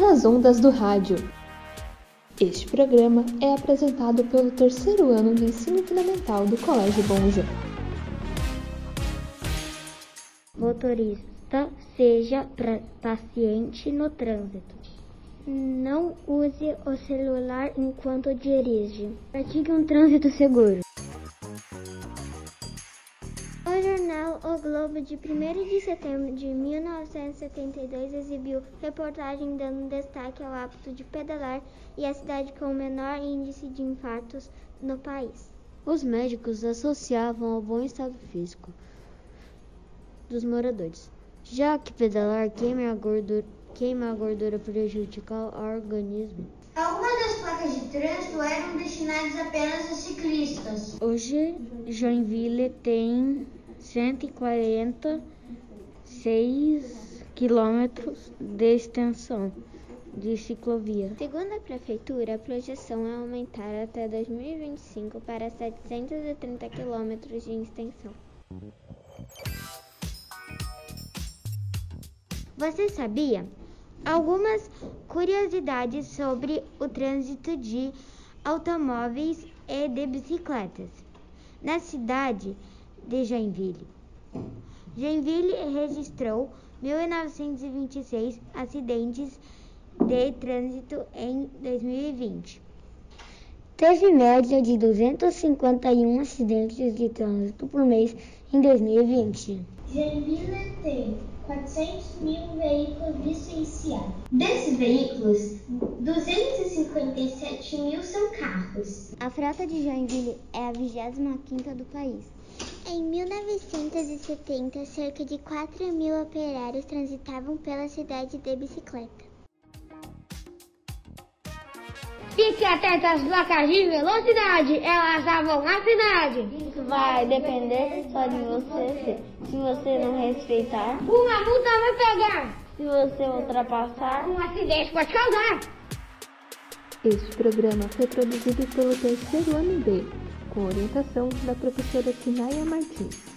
nas ondas do rádio. Este programa é apresentado pelo terceiro ano do ensino fundamental do Colégio Bom João. Motorista, seja paciente no trânsito. Não use o celular enquanto dirige. Pratique um trânsito seguro. Globo, de 1 de setembro de 1972, exibiu reportagem dando destaque ao hábito de pedalar e a cidade com o menor índice de infartos no país. Os médicos associavam ao bom estado físico dos moradores, já que pedalar queima a gordura, queima a gordura prejudicial ao organismo. Algumas das placas de trânsito eram destinadas apenas a ciclistas. Hoje, Joinville tem 146 quilômetros de extensão de ciclovia. Segundo a prefeitura, a projeção é aumentar até 2025 para 730 quilômetros de extensão. Você sabia? Algumas curiosidades sobre o trânsito de automóveis e de bicicletas na cidade de Joinville. Joinville registrou 1926 acidentes de trânsito em 2020. Teve média de 251 acidentes de trânsito por mês em 2020. Joinville tem 400 mil veículos licenciados. Desses veículos, 257 mil são carros. A frota de Joinville é a 25ª do país. Em 1970, cerca de 4 mil operários transitavam pela cidade de bicicleta. Fique atento às placas de velocidade, elas vão na cidade. Isso vai depender só de você. Se você não respeitar, uma multa vai pegar. Se você ultrapassar, um acidente pode causar. Este programa foi produzido pelo terceiro ano B, com orientação da professora Sinaya Martins.